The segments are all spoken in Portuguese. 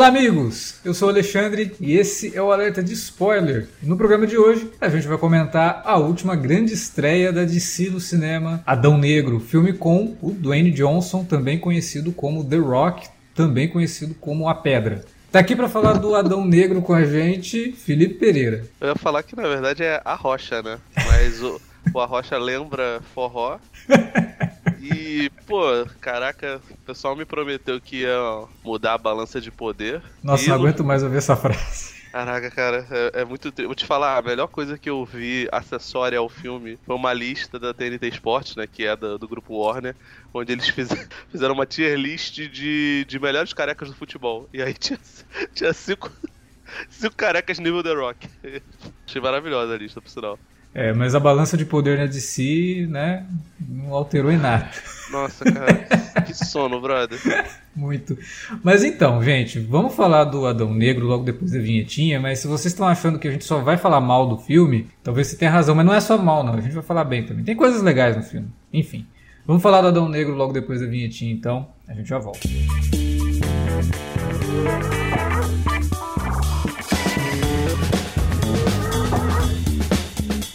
Olá, amigos! Eu sou o Alexandre e esse é o Alerta de Spoiler. No programa de hoje, a gente vai comentar a última grande estreia da DC no cinema, Adão Negro, filme com o Dwayne Johnson, também conhecido como The Rock, também conhecido como A Pedra. Tá aqui para falar do Adão Negro com a gente, Felipe Pereira. Eu ia falar que na verdade é a rocha, né? Mas o, o a rocha lembra forró. E, pô, caraca, o pessoal me prometeu que ia mudar a balança de poder. Nossa, não aguento mais ouvir essa frase. Caraca, cara, é, é muito triste. Vou te falar, a melhor coisa que eu vi acessória ao filme foi uma lista da TNT Sports, né? Que é do, do grupo Warner, onde eles fiz, fizeram uma tier list de, de melhores carecas do futebol. E aí tinha, tinha cinco, cinco carecas nível The Rock. Achei maravilhosa a lista, por sinal. É, mas a balança de poder na DC, né, não alterou em nada. Nossa, cara, que sono, brother. Muito. Mas então, gente, vamos falar do Adão Negro logo depois da vinhetinha, mas se vocês estão achando que a gente só vai falar mal do filme, talvez você tenha razão, mas não é só mal, não. A gente vai falar bem também. Tem coisas legais no filme. Enfim, vamos falar do Adão Negro logo depois da vinhetinha, então. A gente já volta.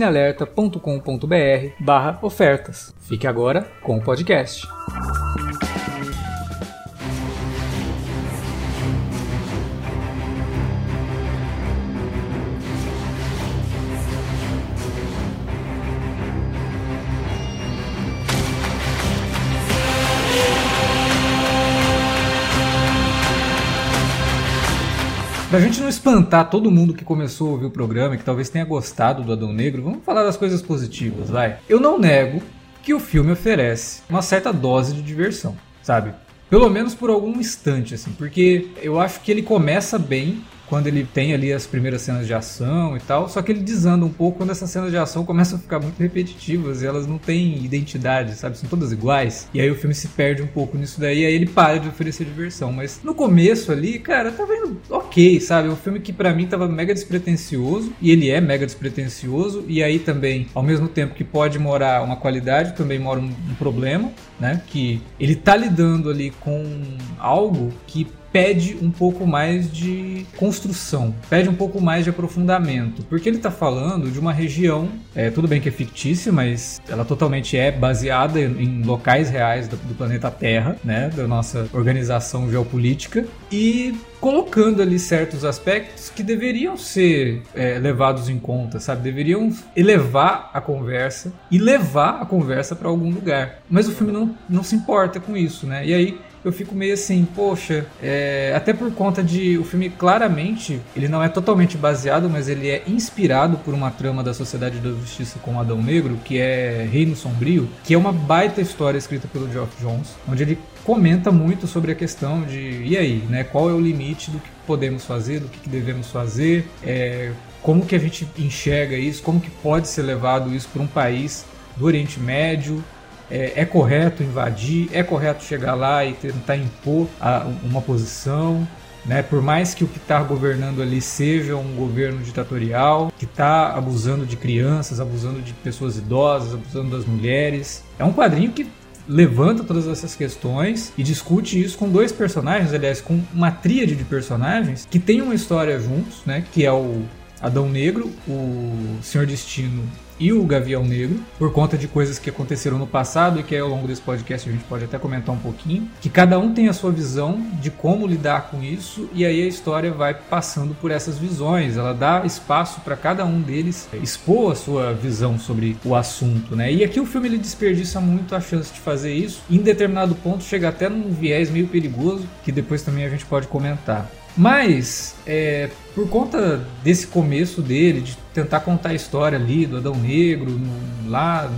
cinealerta.com.br/ofertas. Fique agora com o podcast. Pra gente não espantar todo mundo que começou a ouvir o programa e que talvez tenha gostado do Adão Negro, vamos falar das coisas positivas, vai. Eu não nego que o filme oferece uma certa dose de diversão, sabe? Pelo menos por algum instante, assim, porque eu acho que ele começa bem quando ele tem ali as primeiras cenas de ação e tal, só que ele desanda um pouco quando essas cenas de ação começam a ficar muito repetitivas e elas não têm identidade, sabe? São todas iguais. E aí o filme se perde um pouco nisso daí, aí ele para de oferecer diversão. Mas no começo ali, cara, tava indo ok, sabe? É um filme que para mim tava mega despretensioso, e ele é mega despretensioso, e aí também, ao mesmo tempo que pode morar uma qualidade, também mora um, um problema, né? Que ele tá lidando ali com algo que pede um pouco mais de construção, pede um pouco mais de aprofundamento, porque ele está falando de uma região, é, tudo bem que é fictícia, mas ela totalmente é baseada em locais reais do, do planeta Terra, né, da nossa organização geopolítica, e colocando ali certos aspectos que deveriam ser é, levados em conta, sabe? Deveriam elevar a conversa e levar a conversa para algum lugar. Mas o filme não, não se importa com isso, né? E aí eu fico meio assim, poxa, é, até por conta de o filme claramente, ele não é totalmente baseado, mas ele é inspirado por uma trama da Sociedade da Justiça com Adão Negro, que é Reino Sombrio, que é uma baita história escrita pelo Geoff Jones, onde ele comenta muito sobre a questão de e aí, né? Qual é o limite do que podemos fazer, do que devemos fazer, é, como que a gente enxerga isso, como que pode ser levado isso para um país do Oriente Médio, é, é, correto invadir, é correto chegar lá e tentar impor a, uma posição. Né? Por mais que o que está governando ali seja um governo ditatorial, que está abusando de crianças, abusando de pessoas idosas, abusando das mulheres. É um quadrinho que levanta todas essas questões e discute isso com dois personagens, aliás, com uma tríade de personagens que tem uma história juntos, né? Que é o Adão Negro, o Senhor Destino e o Gavião Negro, por conta de coisas que aconteceram no passado e que ao longo desse podcast a gente pode até comentar um pouquinho, que cada um tem a sua visão de como lidar com isso e aí a história vai passando por essas visões, ela dá espaço para cada um deles expor a sua visão sobre o assunto, né? E aqui o filme ele desperdiça muito a chance de fazer isso, em determinado ponto chega até num viés meio perigoso, que depois também a gente pode comentar. Mas, é, por conta desse começo dele, de tentar contar a história ali do Adão Negro, no, lá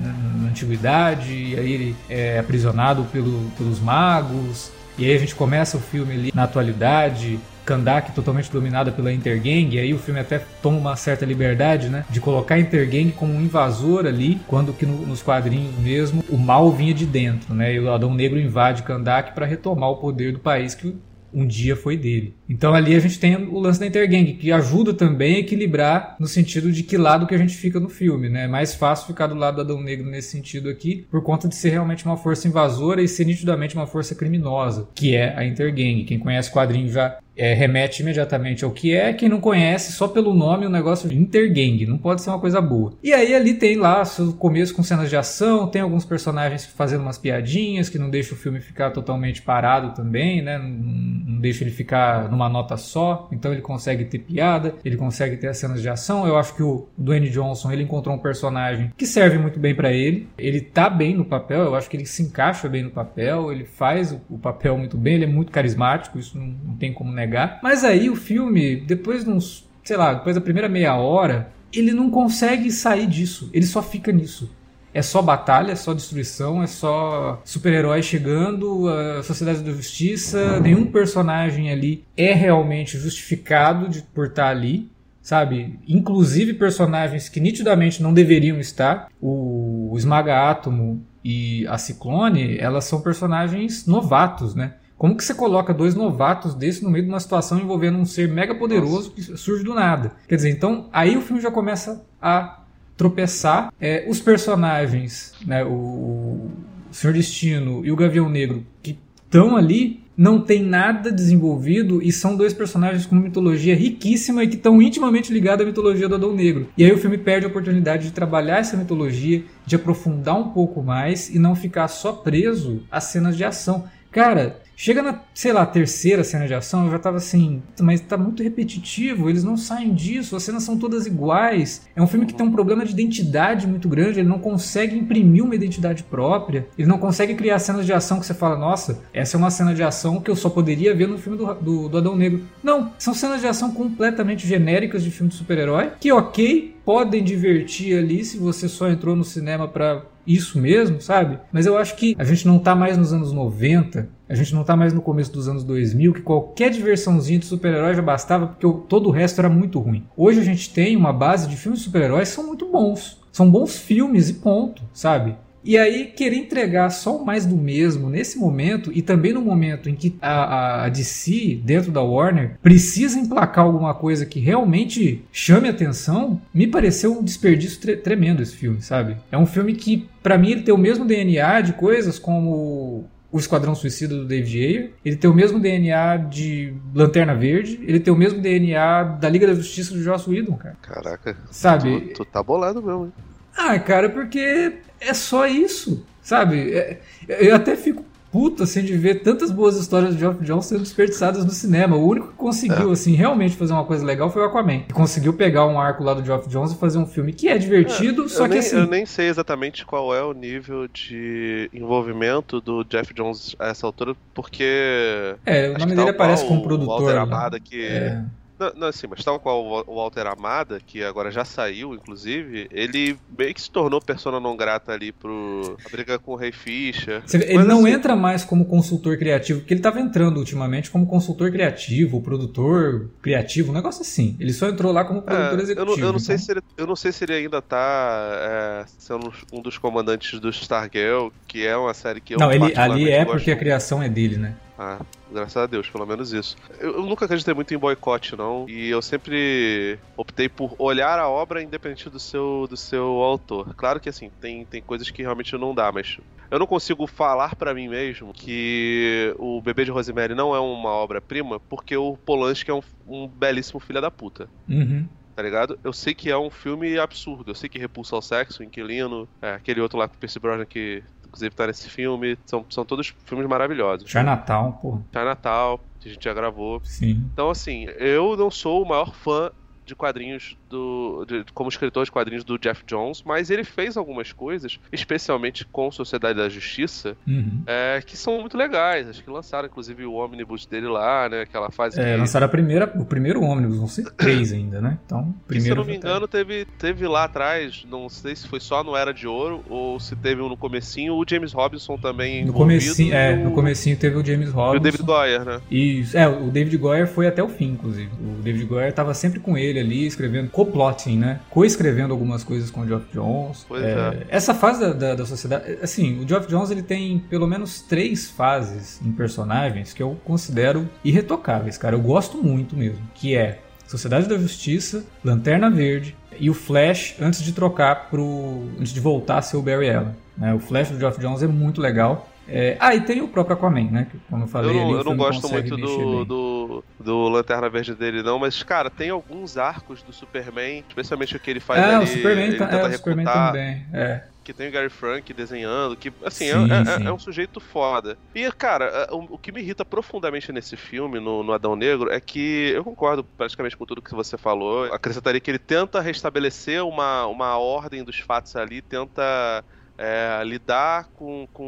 na, na, antiguidade, e aí ele é aprisionado pelo, pelos magos, e aí a gente começa o filme ali na atualidade, Kandak totalmente dominada pela Intergang, e aí o filme até toma uma certa liberdade, né, de colocar a Intergang como um invasor ali, quando que no, nos quadrinhos mesmo o mal vinha de dentro, né, e o Adão Negro invade Kandak para retomar o poder do país que um dia foi dele. Então ali a gente tem o lance da Intergang, que ajuda também a equilibrar no sentido de que lado que a gente fica no filme, né? É mais fácil ficar do lado do Adão Negro nesse sentido aqui, por conta de ser realmente uma força invasora e ser nitidamente uma força criminosa, que é a Intergang. Quem conhece o quadrinho já é, remete imediatamente ao que é. Quem não conhece, só pelo nome, o negócio de intergang. Não pode ser uma coisa boa. E aí ali tem lá seu começo com cenas de ação, tem alguns personagens fazendo umas piadinhas que não deixa o filme ficar totalmente parado também, né? Não, não deixa ele ficar numa nota só. Então ele consegue ter piada, ele consegue ter as cenas de ação. Eu acho que o Dwayne Johnson ele encontrou um personagem que serve muito bem para ele. Ele tá bem no papel, eu acho que ele se encaixa bem no papel, ele faz o, o papel muito bem, ele é muito carismático, isso não, não tem como negar negar. Mas aí o filme, depois de uns, sei lá, depois da primeira meia hora, ele não consegue sair disso. Ele só fica nisso. É só batalha, é só destruição, é só super-herói chegando, a Sociedade da Justiça. Nenhum personagem ali é realmente justificado de, por estar ali, sabe? Inclusive personagens que nitidamente não deveriam estar. O, o Esmaga Átomo e a Ciclone, elas são personagens novatos, né? Como que você coloca dois novatos desse no meio de uma situação envolvendo um ser mega poderoso que surge do nada? Quer dizer, então aí o filme já começa a tropeçar. É, os personagens, né, o, o Senhor Destino e o Gavião Negro, que estão ali, não tem nada desenvolvido e são dois personagens com mitologia riquíssima e que estão intimamente ligados à mitologia do Adão Negro. E aí o filme perde a oportunidade de trabalhar essa mitologia, de aprofundar um pouco mais e não ficar só preso às cenas de ação. Cara, Chega na, sei lá, terceira cena de ação, eu já tava assim, mas tá muito repetitivo, eles não saem disso, as cenas são todas iguais. É um filme que tem um problema de identidade muito grande, ele não consegue imprimir uma identidade própria, ele não consegue criar cenas de ação que você fala, nossa, essa é uma cena de ação que eu só poderia ver no filme do, do, do Adão Negro. Não, são cenas de ação completamente genéricas de filme de super-herói, que ok, podem divertir ali se você só entrou no cinema para isso mesmo, sabe? Mas eu acho que a gente não tá mais nos anos 90, a gente não tá mais no começo dos anos 2000, que qualquer diversãozinha de super-herói já bastava, porque todo o resto era muito ruim. Hoje a gente tem uma base de filmes de super-heróis que são muito bons. São bons filmes e ponto, sabe? E aí, querer entregar só mais do mesmo nesse momento, e também no momento em que a, a DC, dentro da Warner, precisa emplacar alguma coisa que realmente chame atenção, me pareceu um desperdício tre tremendo esse filme, sabe? É um filme que, para mim, ele tem o mesmo DNA de coisas como o Esquadrão Suicida do David Ayer, ele tem o mesmo DNA de Lanterna Verde, ele tem o mesmo DNA da Liga da Justiça do Joss Whedon, cara. Caraca. Sabe? Tu, tu tá bolado mesmo, hein? Ah, cara, porque é só isso, sabe? É, eu até fico puto, assim, de ver tantas boas histórias de Geoff Jones sendo desperdiçadas no cinema. O único que conseguiu, é. assim, realmente fazer uma coisa legal foi o Aquaman. Que conseguiu pegar um arco lá do Geoff Jones e fazer um filme que é divertido, é, só que nem, assim... Eu nem sei exatamente qual é o nível de envolvimento do Jeff Jones a essa altura, porque... É, o nome dele aparece como produtor. O Walter né? Amada, que... É não, não, assim, mas tal qual o Walter Amada, que agora já saiu, inclusive, ele meio que se tornou persona não grata ali pro. A briga com o Rei Fischer. Ele não assim, entra mais como consultor criativo, porque ele tava entrando ultimamente como consultor criativo, produtor criativo, um negócio assim. Ele só entrou lá como produtor é, executivo. Eu não, eu não então... sei se ele, eu não sei se ele ainda tá é, sendo um dos comandantes do Stargirl, que é uma série que eu Não, ele, ali é porque a criação é dele, né? Ah, graças a Deus, pelo menos isso. Eu, eu, nunca acreditei muito em boicote, não. E eu sempre optei por olhar a obra independente do seu, do seu autor. Claro que assim, tem, tem coisas que realmente não dá, mas eu não consigo falar para mim mesmo que o Bebê de Rosemary não é uma obra-prima porque o Polanski é um, um belíssimo filho da puta. Uhum. tá ligado? Eu sei que é um filme absurdo. Eu sei que repulsa ao sexo, Inquilino, é, aquele outro lá com o Percy Brosnan que inclusive tá nesse filme. São, são todos filmes maravilhosos. Chinatown, pô. Chinatown, que a gente já gravou. Sim. Então, assim, eu não sou o maior fã de quadrinhos do. De, como escritor de quadrinhos do Jeff Jones, mas ele fez algumas coisas, especialmente com Sociedade da Justiça, Uhum. é, que são muito legais. Acho que lançaram, inclusive, o ônibus dele lá, né? Aquela fase É, que. lançaram a primeira, o primeiro ônibus, vão ser três ainda, né? Então, primeiro. se eu não me engano, teve, teve lá atrás, não sei se foi só no Era de Ouro ou se teve um no comecinho, o James Robinson também No comecinho, é, e no comecinho teve o James e Robinson. o David Goyer, né? E, é, o David Goyer foi até o fim, inclusive. O David Goyer tava sempre com ele ali, escrevendo, co-plotting, né? Co-escrevendo algumas coisas com o Geoff Jones. Pois é. Essa fase da, da, da sociedade... Assim, o Geoff Jones, ele tem pelo menos três fases em personagens que eu considero irretocáveis, cara. Eu gosto muito mesmo. Que é Sociedade da Justiça, Lanterna Verde e o Flash antes de trocar pro... antes de voltar a ser o Barry Allen. né? O Flash do Geoff Jones é muito legal. É, ah, e tem o próprio Aquaman, né? Que, como eu falei, Eu não, ali, eu não gosto muito do, do, do Lanterna Verde dele, não, mas, cara, tem alguns arcos do Superman, especialmente o que ele faz É, ali. o Superman, ele tá, é, o Superman também. É. Que tem o Gary Frank desenhando, que, assim, é- Sim, é, sim. é um sujeito foda. E, cara, é, o, o que me irrita profundamente nesse filme, no, no Adão Negro, é que eu concordo praticamente com tudo que você falou. Acrescentaria que ele tenta restabelecer uma, uma ordem dos fatos ali, tenta. É, lidar com, com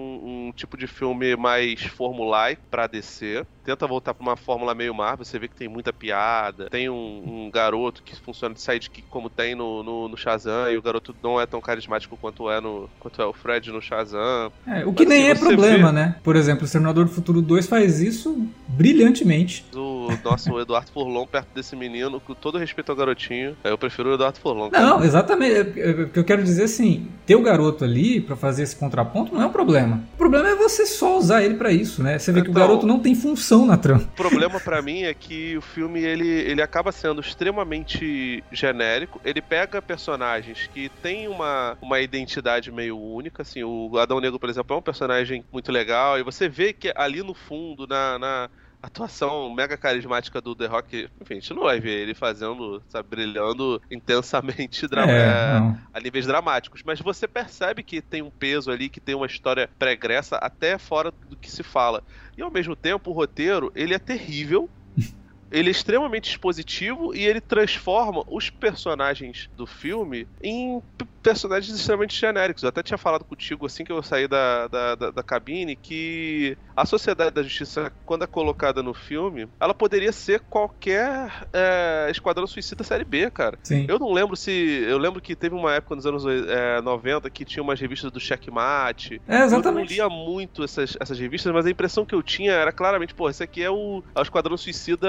um tipo de filme mais formulaico pra DC. Tenta voltar pra uma fórmula meio Marvel. Você vê que tem muita piada. Tem um, um garoto que funciona de sidekick como tem no, no, no Shazam. E o garoto não é tão carismático quanto é, no, quanto é o Fred no Shazam. É, o que Mas, nem assim, é problema, vê- né? Por exemplo, o Exterminador do Futuro 2 faz isso brilhantemente. O nosso Eduardo Furlong perto desse menino, com todo respeito ao garotinho, eu prefiro o Eduardo Furlong. cara. Não, exatamente. É, é, O que eu quero dizer assim, ter o garoto ali pra fazer esse contraponto não é um problema. O problema é você só usar ele pra isso, né? Você vê que o Então- garoto não tem função na trama. O problema pra mim é que o filme ele, ele acaba sendo extremamente genérico. Ele pega personagens que têm uma, uma identidade meio única. Assim, o Adão Negro, por exemplo, é um personagem muito legal. E você vê que ali no fundo, na, na atuação mega carismática do The Rock, enfim, a gente não vai ver ele fazendo, sabe, brilhando intensamente É, é, a níveis dramáticos, mas você percebe que tem um peso ali, que tem uma história pregressa até fora do que se fala. E ao mesmo tempo, o roteiro, ele é terrível. Ele é extremamente expositivo e ele transforma os personagens do filme em personagens extremamente genéricos. Eu até tinha falado contigo assim que eu saí da, da, da, da cabine que a Sociedade da Justiça, quando é colocada no filme, ela poderia ser qualquer é, Esquadrão Suicida Série B, cara. Sim. Eu não lembro se. Eu lembro que teve uma época nos anos é, 90 que tinha umas revistas do Checkmate. É, exatamente. Eu não lia muito essas, essas revistas, mas a impressão que eu tinha era claramente, pô, esse aqui é o, é o Esquadrão Suicida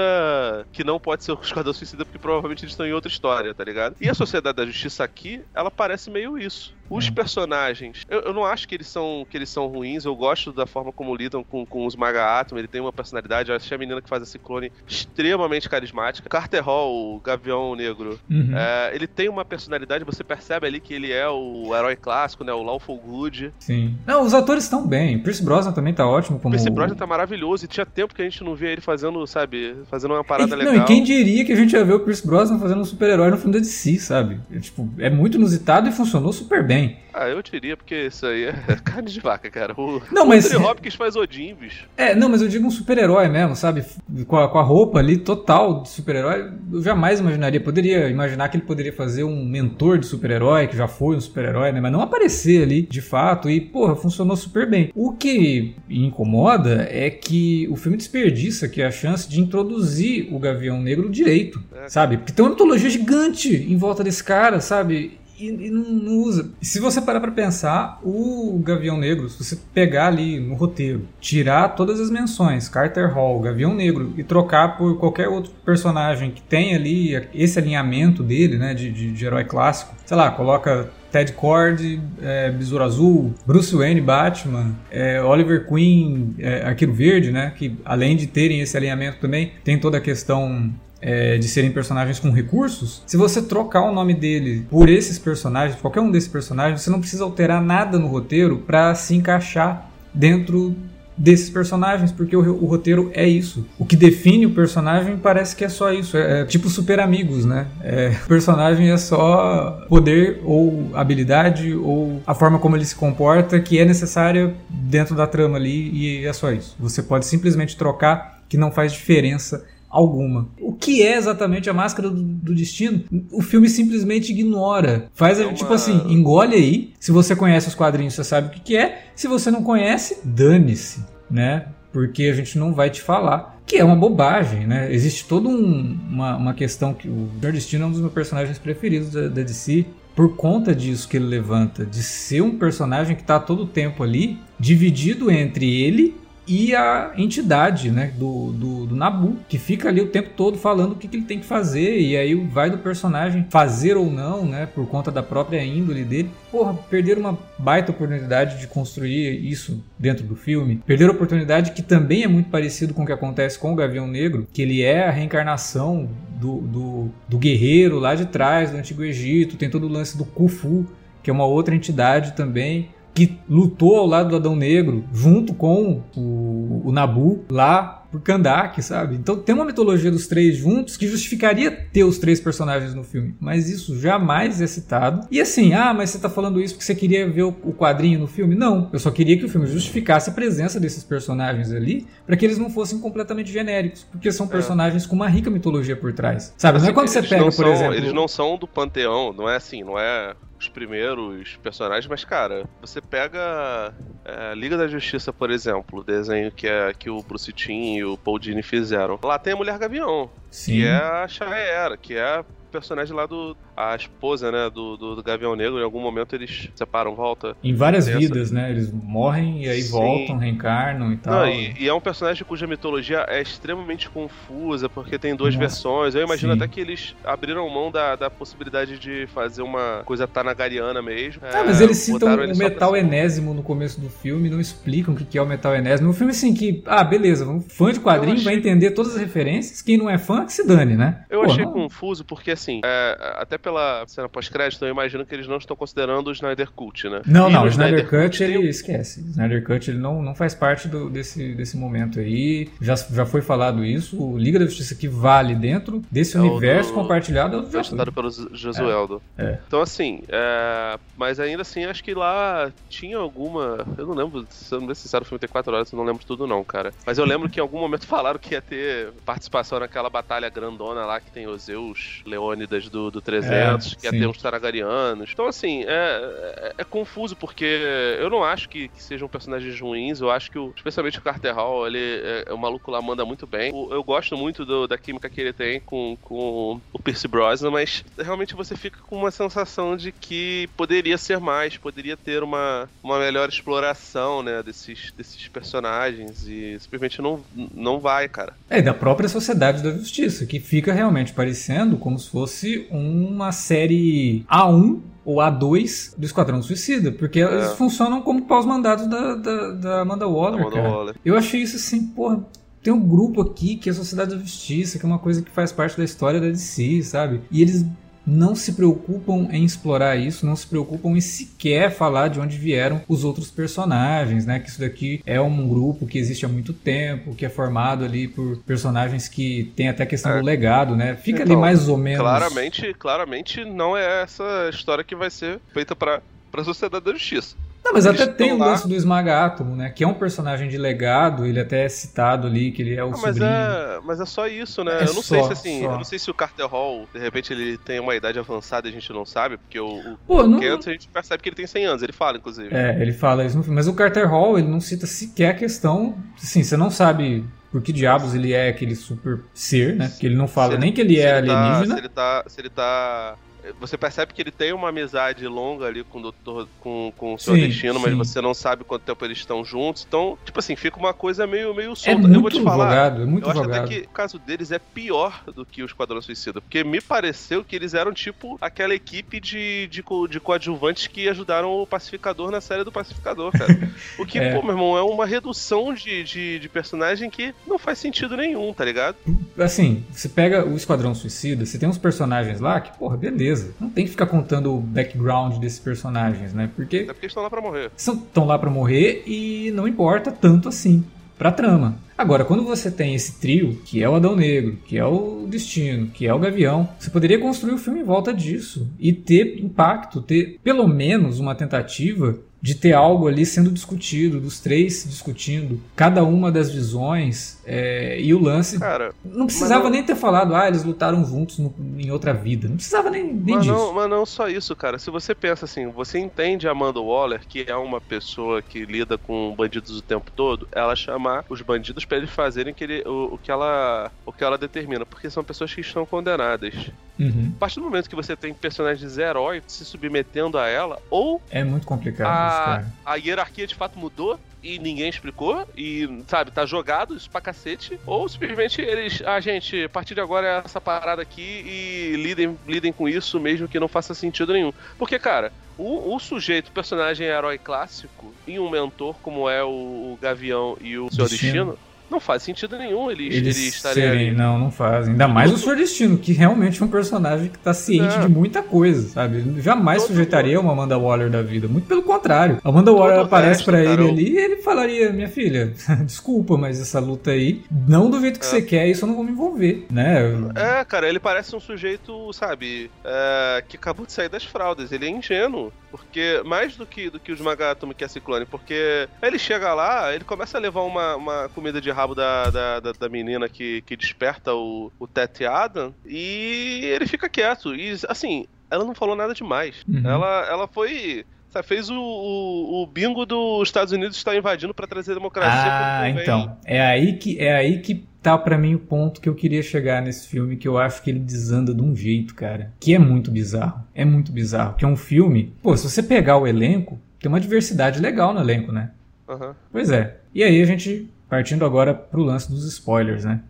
que não pode ser o Esquadrão Suicida porque provavelmente eles estão em outra história, tá ligado? E a Sociedade da Justiça aqui, ela parece meio isso. Os Hum. personagens, eu, eu não acho que eles são que eles são ruins, eu gosto da forma como lidam com, com os Maga Atom, ele tem uma personalidade, eu achei a menina que faz esse clone extremamente carismática. Carter Hall, o Gavião Negro, Uhum. é, ele tem uma personalidade, você percebe ali que ele é o herói clássico, né? O Lawful Good. Sim. Não, os atores estão bem. Pierce Brosnan também tá ótimo O como... Percy Brosnan tá maravilhoso e tinha tempo que a gente não via ele fazendo, sabe, fazendo uma E, parada não, legal. e quem diria que a gente ia ver o Pierce Brosnan fazendo um super-herói no filme da DC, sabe? É, tipo, é muito inusitado e funcionou super bem. Ah, eu diria, porque isso aí é carne de vaca, cara. O, Não, o mas- Anthony Hopkins faz Odin, bicho. É, não, mas eu digo um super-herói mesmo, sabe? Com a, com a roupa ali total de super-herói, eu jamais imaginaria. Poderia imaginar que ele poderia fazer um mentor de super-herói, que já foi um super-herói, né? Mas não aparecer ali de fato. E, porra, funcionou super bem. O que incomoda é que o filme desperdiça aqui a chance de introduzir o Gavião Negro direito, É. sabe? Porque tem uma mitologia gigante em volta desse cara, sabe? E, e não, não usa. Se você parar pra pensar, o Gavião Negro, se você pegar ali no roteiro, tirar todas as menções, Carter Hall, Gavião Negro, e trocar por qualquer outro personagem que tem ali esse alinhamento dele, né, de, de, de herói clássico, sei lá, coloca Ted Cord, é, Besouro Azul, Bruce Wayne, Batman, é, Oliver Queen, é, Verde, né? Que além de terem esse alinhamento também, tem toda a questão é, de serem personagens com recursos. Se você trocar o nome dele por esses personagens, qualquer um desses personagens, você não precisa alterar nada no roteiro para se encaixar dentro desses personagens, porque o, o, roteiro é isso. O que define o personagem parece que é só isso. É, é tipo super amigos, né? É, o personagem é só poder ou habilidade ou a forma como ele se comporta que é necessária dentro da trama ali e é só isso. Você pode simplesmente trocar que não faz diferença alguma. O que é exatamente a máscara do, do destino? O filme simplesmente ignora. Faz, é uma... tipo assim, engole aí. Se você conhece os quadrinhos, você sabe o que, que é. Se você não conhece, dane-se, né? Porque a gente não vai te falar. Que é uma bobagem, né? Existe toda um, uma, uma questão que o Senhor Destino é um dos meus personagens preferidos da, da DC por conta disso que ele levanta, de ser um personagem que está todo o tempo ali, dividido entre ele e a entidade né, do, do, do, Nabu, que fica ali o tempo todo falando o que, que, ele tem que fazer, e aí vai do personagem fazer ou não, né, por conta da própria índole dele. Porra, perder uma baita oportunidade de construir isso dentro do filme, perder a oportunidade que também é muito parecido com o que acontece com o Gavião Negro, que ele é a reencarnação do, do, do guerreiro lá de trás, do Antigo Egito, tem todo o lance do Khufu, que é uma outra entidade também que lutou ao lado do Adão Negro, junto com o, o Nabu, lá por Kandak, sabe? Então tem uma mitologia dos três juntos que justificaria ter os três personagens no filme, mas isso jamais é citado. E assim, ah, mas você tá falando isso porque você queria ver o, quadrinho no filme? Não, eu só queria que o filme justificasse a presença desses personagens ali, para que eles não fossem completamente genéricos, porque são é. personagens é. com uma rica mitologia por trás. Sabe? Assim, não é quando você pega, por são, exemplo, eles não são do panteão, não é assim, não é os primeiros personagens, mas cara, você pega é, Liga da Justiça, por exemplo, o desenho que é que o Bruce Timm e o Paul Dini fizeram. Lá tem a Mulher Gavião, Sim. que é a Shaera, que é personagem lá do. A esposa, né? Do, do, do Gavião Negro. Em algum momento eles separam, volta. Em várias vidas, né? Eles morrem e aí Sim. voltam, reencarnam e tal. Não, e, e, é um personagem cuja mitologia é extremamente confusa, porque tem duas Nossa. versões. Eu imagino Sim. até que eles abriram mão da, da possibilidade de fazer uma coisa tanagariana mesmo. Ah, é, mas eles citam o metal enésimo no começo do filme, não explicam o que é o metal enésimo. Um filme assim que, ah, beleza, um fã de quadrinho achei... vai entender todas as referências. Quem não é fã, que se dane, né? Eu Pô, achei não... confuso porque assim, é, até pela cena pós-crédito, eu imagino que eles não estão considerando o Snyder Cut, né? Não, e não, o Snyder, Snyder Cut ele esquece. O Snyder Cut ele não, não faz parte do, desse, desse momento aí. Já, já foi falado isso. O Liga da Justiça que vale dentro desse é universo do... compartilhado é o Foi pelo Josueldo. É, é. Então, assim, é, mas ainda assim, acho que lá tinha alguma. Eu não lembro, sendo bem sincero, o filme tem 4 horas, eu não lembro tudo, não, cara. Mas eu lembro que em algum momento falaram que ia ter participação naquela batalha grandona lá que tem os Zeus, Leônidas do, do 300, é, que ia ter uns Taragarianos. Então, assim, é, é, é, confuso, porque eu não acho que, que, sejam personagens ruins, eu acho que, o, especialmente o Carter Hall, ele, é, o maluco lá manda muito bem. Eu, eu gosto muito do, da química que ele tem com, com o Percy Brosnan, mas realmente você fica com uma sensação de que poderia ser mais, poderia ter uma, uma melhor exploração, né, desses, desses personagens e simplesmente não, não vai, cara. É, da própria Sociedade da Justiça, que fica realmente parecendo como se fosse uma série A1 ou A2 do Esquadrão Suicida, porque é. eles funcionam como pós-mandados da, da, da, Amanda Waller, Amanda cara. Waller. Eu achei isso assim, porra, tem um grupo aqui que é a Sociedade da Justiça, que é uma coisa que faz parte da história da DC, sabe? E eles não se preocupam em explorar isso, não se preocupam em sequer falar de onde vieram os outros personagens, né? Que isso daqui é um grupo que existe há muito tempo, que é formado ali por personagens que tem até questão é. do legado, né? Fica então, ali mais ou menos. Claramente, claramente não é essa história que vai ser feita para para a Sociedade da Justiça. Não, mas até tem o lá... lance do Esmaga Átomo, né? Que é um personagem de legado, ele até é citado ali, que ele é o ah, mas É, mas é só isso, né? É eu não só, sei se assim, só. eu não sei se o Carter Hall, de repente, ele tem uma idade avançada e a gente não sabe, porque o, o, Pô, não... Kent, a gente percebe que ele tem 100 anos, ele fala, inclusive. É, ele fala isso no filme. Mas o Carter Hall, ele não cita sequer a questão. Assim, você não sabe por que diabos ele é aquele super ser, né? Porque ele não fala ele, nem que ele é ele alienígena. Tá, se ele tá. Se ele tá você percebe que ele tem uma amizade longa ali com o doutor, com, com o seu sim, destino, sim. mas você não sabe quanto tempo eles estão juntos. Então, tipo assim, fica uma coisa meio, meio solta. É eu vou te falar. Jogado, é muito eu jogado. acho até que o caso deles é pior do que o Esquadrão Suicida. Porque me pareceu que eles eram tipo aquela equipe de, de, de coadjuvantes que ajudaram o Pacificador na série do Pacificador, cara. o que, é. pô, meu irmão, é uma redução de, de, de personagem que não faz sentido nenhum, tá ligado? assim, você pega o Esquadrão Suicida, você tem uns personagens lá que, porra, beleza. Não tem que ficar contando o background desses personagens, né? Porque. É porque estão lá pra morrer. Estão lá pra morrer e não importa tanto assim pra trama. Agora, quando você tem esse trio, que é o Adão Negro, que é o Destino, que é o Gavião, você poderia construir o filme em volta disso e ter impacto, ter pelo menos uma tentativa de ter algo ali sendo discutido, dos três discutindo, cada uma das visões é, e o lance. Cara, não precisava não... nem ter falado, ah, eles lutaram juntos no, em outra vida. Não precisava nem, nem mas disso. Não, mas não só isso, cara. Se você pensa assim, você entende a Amanda Waller, que é uma pessoa que lida com bandidos o tempo todo, ela chamar os bandidos para eles fazerem que ele, o, o, que ela, o que ela determina, porque são pessoas que estão condenadas. Uhum. A partir do momento que você tem personagens heróis se submetendo a ela, ou. É muito complicado a, isso, cara. A hierarquia de fato mudou e ninguém explicou, e, sabe, tá jogado isso pra cacete, ou simplesmente eles, a ah, gente, a partir de agora é essa parada aqui e lidem, lidem com isso mesmo que não faça sentido nenhum. Porque, cara, o, o sujeito, personagem herói clássico, e um mentor como é o, o Gavião e o Seu Destino, Destino não faz sentido nenhum eles, eles, eles estarem serem, ali. Não, não faz. Ainda mais Todo... o Senhor Destino, que realmente é um personagem que tá ciente é. de muita coisa, sabe? Ele jamais Todo sujeitaria mundo. uma Amanda Waller da vida. Muito pelo contrário. A Amanda Waller aparece para ele ali e ele falaria: Minha filha, desculpa, mas essa luta aí, não do jeito que é. você quer, isso eu não vou me envolver, né? É, cara, ele parece um sujeito, sabe, é, que acabou de sair das fraldas. Ele é ingênuo. Porque, mais do que, do que os Magatomo que é Ciclone, porque ele chega lá, ele começa a levar uma, uma comida de rabo da, da, da, da menina que, que desperta o, o Tet Adam e ele fica quieto. E, assim, ela não falou nada demais. Uhum. Ela, ela foi Sabe, fez o, o, o, bingo dos Estados Unidos estar invadindo para trazer democracia. Ah, então. É aí que é aí que tá para mim o ponto que eu queria chegar nesse filme, que eu acho que ele desanda de um jeito, cara, que é muito bizarro. É muito bizarro. Que é um filme. Pô, se você pegar o elenco, tem uma diversidade legal no elenco, né? Uhum. Pois é. E aí a gente, partindo agora pro lance dos spoilers, né?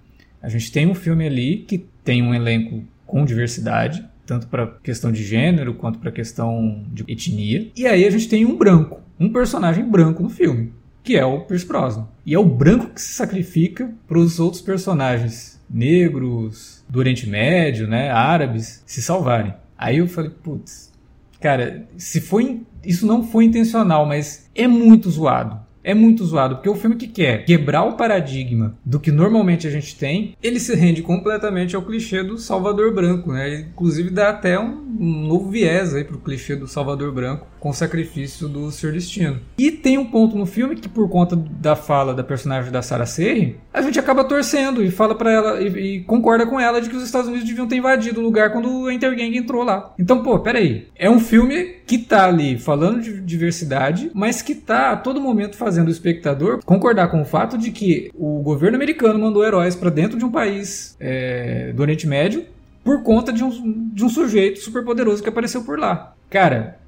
A gente tem um filme ali que tem um elenco com diversidade, tanto para questão de gênero quanto para questão de etnia. E aí a gente tem um branco, um personagem branco no filme, que é o Pierce Brosnan. E é o branco que se sacrifica para os outros personagens negros, do Oriente Médio, né, árabes, se salvarem. Aí eu falei, putz, cara, se foi isso não foi intencional, mas é muito zoado é muito zoado, porque o filme que quer quebrar o paradigma do que normalmente a gente tem, ele se rende completamente ao clichê do Salvador Branco, né? Inclusive dá até um, um novo viés aí pro clichê do Salvador Branco com o sacrifício do Sr. Destino. E tem um ponto no filme que por conta da fala da personagem da Sarah Serri, a gente acaba torcendo e fala para ela e, e, concorda com ela de que os Estados Unidos deviam ter invadido o lugar quando a Intergang entrou lá. Então, pô, peraí. É um filme que tá ali falando de diversidade, mas que tá a todo momento fazendo o espectador concordar com o fato de que o governo americano mandou heróis para dentro de um país é, do Oriente Médio por conta de um, de um sujeito superpoderoso que apareceu por lá. Cara,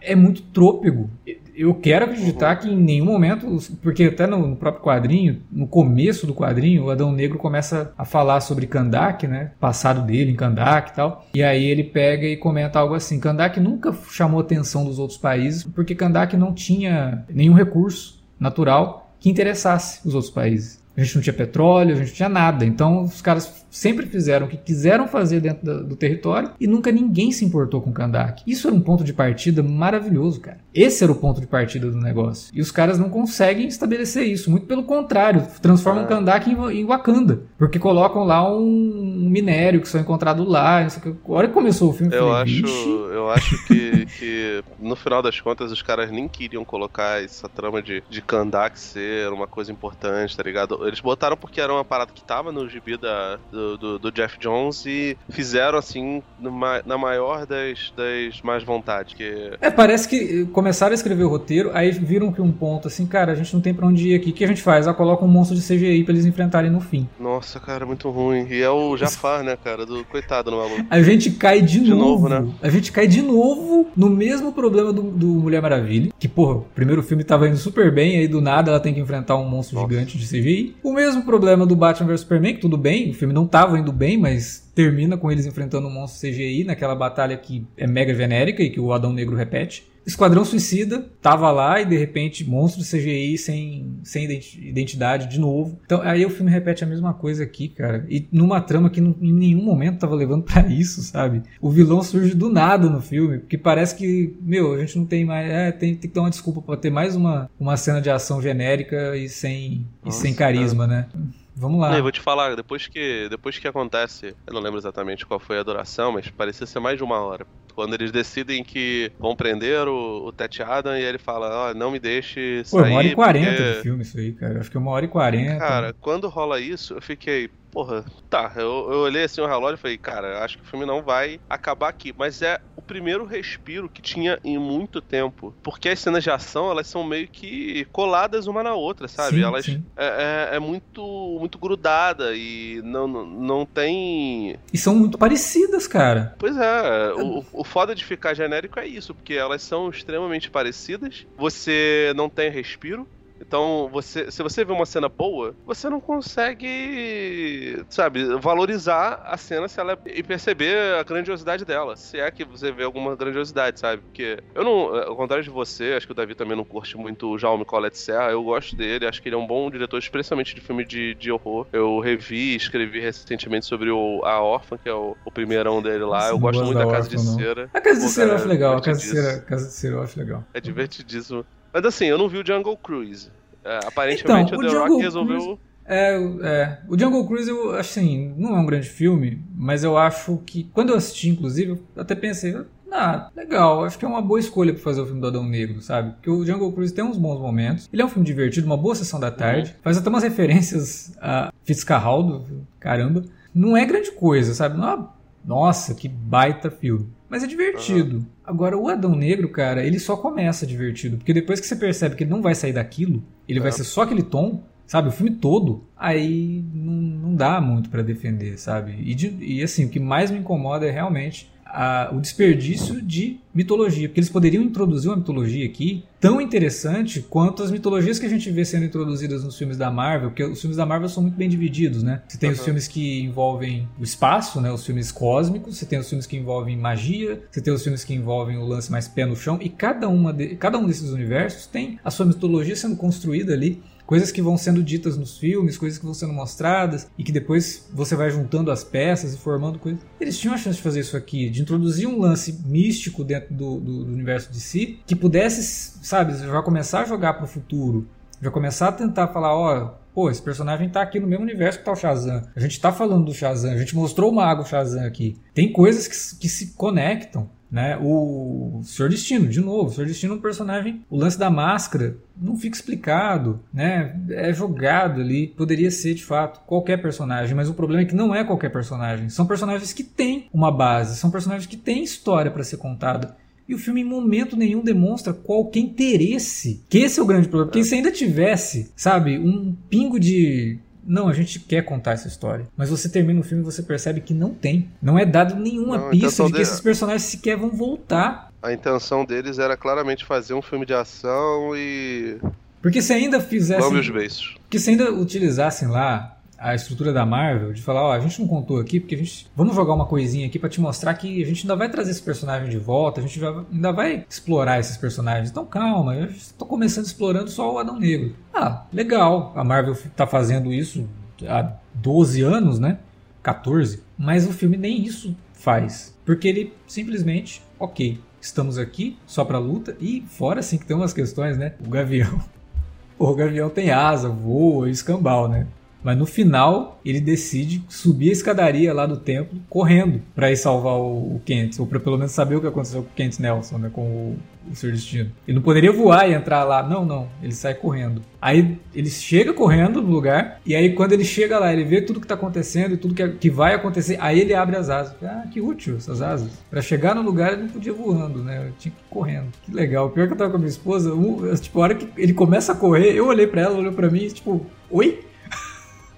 é muito trôpego. Eu quero acreditar que em nenhum momento, porque até no próprio quadrinho, no começo do quadrinho, o Adão Negro começa a falar sobre Kandak, né? Passado dele em Kandak e tal. E aí ele pega e comenta algo assim: Kandak nunca chamou atenção dos outros países porque Kandak não tinha nenhum recurso natural que interessasse os outros países. A gente não tinha petróleo, a gente não tinha nada. Então os caras sempre fizeram o que quiseram fazer dentro do, do território e nunca ninguém se importou com Kandak. Isso era um ponto de partida maravilhoso, cara. Esse era o ponto de partida do negócio. E os caras não conseguem estabelecer isso. Muito pelo contrário, transformam ah. Kandak em, em, Wakanda. Porque colocam lá um minério que só encontrado lá. A hora que começou o filme, eu, falei, acho, eu acho que, que no final das contas os caras nem queriam colocar essa trama de, de Kandak ser uma coisa importante, tá ligado? Eles botaram porque era uma parada que tava no gibi da, do, do, do, Jeff Jones e fizeram assim numa, na maior das, das mais vontades. Que... É, parece que começaram a escrever o roteiro, aí viram que um ponto assim, cara, a gente não tem pra onde ir aqui. O que a gente faz? Ah, coloca um monstro de CGI pra eles enfrentarem no fim. Nossa, cara, muito ruim. E é o Jafar, né, cara? Do coitado no maluco. A gente cai de, de novo, novo, né? A gente cai de novo no mesmo problema do, do Mulher Maravilha. Que, porra, o primeiro filme tava indo super bem, aí do nada ela tem que enfrentar um monstro Nossa. gigante de CGI. O mesmo problema do Batman vs Superman, que tudo bem, o filme não tava indo bem, mas termina com eles enfrentando um monstro CGI naquela batalha que é mega genérica e que o Adão Negro repete. Esquadrão Suicida tava lá e de repente monstro CGI sem, sem identidade de novo. Então aí o filme repete a mesma coisa aqui, cara. E numa trama que em nenhum momento tava levando para isso, sabe? O vilão surge do nada no filme, porque parece que, meu, a gente não tem mais. É, tem, tem que dar uma desculpa pra ter mais uma, uma cena de ação genérica e sem, Nossa, e sem carisma, cara. né? Vamos lá. Eu vou te falar, depois que, depois que acontece, eu não lembro exatamente qual foi a duração, mas parecia ser mais de uma hora. Quando eles decidem que vão prender o, o Ted Adam e ele fala, ó, oh, não me deixe sair. Pô, uma hora e quarenta porque... de filme isso aí, cara. Acho que é uma hora e quarenta. Cara, quando rola isso, eu fiquei, porra, tá. Eu, eu olhei assim o relógio e falei, cara, acho que o filme não vai acabar aqui. Mas é o primeiro respiro que tinha em muito tempo. Porque as cenas de ação, elas são meio que coladas uma na outra, sabe? Sim, elas sim. É, é, é, muito, muito grudada e não, não, não tem. E são muito parecidas, cara. Pois é, o, o foda de ficar genérico é isso, porque elas são extremamente parecidas. Você não tem respiro. Então, você, se você vê uma cena boa, você não consegue, sabe, valorizar a cena se ela e perceber a grandiosidade dela. Se é que você vê alguma grandiosidade, sabe? Porque eu não, ao contrário de você, acho que o Davi também não curte muito o Jaume Colette Serra. Eu gosto dele, acho que ele é um bom diretor, especialmente de filme de, de horror. Eu revi, escrevi recentemente sobre o A Órfã, que é o, o primeirão dele lá. Eu gosto muito da, da Casa de Cera. A Casa de Cera eu acho legal, a Casa de Cera, Casa de Cera eu acho legal. É divertidíssimo. Mas assim, eu não vi o Jungle Cruise. É, aparentemente então, o The Rock resolveu. Cruise, é, é, o Jungle Cruise, eu, assim, não é um grande filme, mas eu acho que, quando eu assisti, inclusive, eu até pensei, ah, legal, acho que é uma boa escolha para fazer o filme do Adão Negro, sabe? Porque o Jungle Cruise tem uns bons momentos. Ele é um filme divertido, uma boa sessão da tarde. Uhum. Faz até umas referências a Fitzcarraldo, caramba. Não é grande coisa, sabe? Não é, nossa, que baita filme. Mas é divertido. Uhum. Agora, o Adão Negro, cara, ele só começa divertido. Porque depois que você percebe que ele não vai sair daquilo, ele vai é. ser só aquele tom, sabe? O filme todo, aí não, não dá muito para defender, sabe? E, de, e assim, o que mais me incomoda é realmente a, o desperdício de mitologia, porque eles poderiam introduzir uma mitologia aqui tão interessante quanto as mitologias que a gente vê sendo introduzidas nos filmes da Marvel, porque os filmes da Marvel são muito bem divididos, né? Você tem uhum. os filmes que envolvem o espaço, né? Os filmes cósmicos, você tem os filmes que envolvem magia, você tem os filmes que envolvem o lance mais pé no chão, e cada, uma de, cada um desses universos tem a sua mitologia sendo construída ali coisas que vão sendo ditas nos filmes, coisas que vão sendo mostradas e que depois você vai juntando as peças e formando coisas. Eles tinham a chance de fazer isso aqui, de introduzir um lance místico dentro do, do, do universo de si, que pudesse, sabe, já começar a jogar para o futuro, já começar a tentar falar, ó, pô, esse personagem tá aqui no mesmo universo que tá o Shazam. A gente tá falando do Shazam, a gente mostrou o mago Shazam aqui. Tem coisas que, que se conectam. Né? O Senhor Destino, de novo, o Senhor Destino é um personagem. O lance da máscara não fica explicado, né? É jogado ali. Poderia ser, de fato, qualquer personagem, mas o problema é que não é qualquer personagem. São personagens que têm uma base, são personagens que têm história para ser contada. E o filme em momento nenhum demonstra qualquer interesse. Que esse é o grande problema. Porque se ainda tivesse, sabe, um pingo de não, a gente quer contar essa história. Mas você termina o filme e você percebe que não tem. Não é dado nenhuma não, pista de que esses personagens sequer vão voltar. A intenção deles era claramente fazer um filme de ação e. Porque se ainda fizessem. os beiços. Porque se ainda utilizassem lá a estrutura da Marvel de falar, ó, a gente não contou aqui porque a gente vamos jogar uma coisinha aqui para te mostrar que a gente ainda vai trazer esse personagem de volta, a gente ainda vai explorar esses personagens. Então calma, eu estou começando explorando só o Adão Negro. Ah, legal. A Marvel tá fazendo isso há 12 anos, né? 14. Mas o filme nem isso faz, porque ele simplesmente, OK, estamos aqui só para luta e fora assim que tem umas questões, né? O Gavião o Gavião tem asa, voa escambau, né? Mas no final, ele decide subir a escadaria lá do templo correndo para ir salvar o, o Kent, ou para pelo menos saber o que aconteceu com o Kent Nelson, né, com o, o seu destino. Ele não poderia voar e entrar lá. Não, não. Ele sai correndo. Aí ele chega correndo no lugar, e aí quando ele chega lá, ele vê tudo que tá acontecendo e tudo que, que vai acontecer, aí ele abre as asas. Ah, que útil essas asas. Para chegar no lugar ele não podia voando, né? Eu tinha que ir correndo. Que legal. Pior que eu tava com a minha esposa, tipo, a hora que ele começa a correr, eu olhei para ela, olhou para mim, tipo, oi?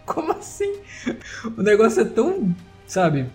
Como assim? O negócio é tão, sabe,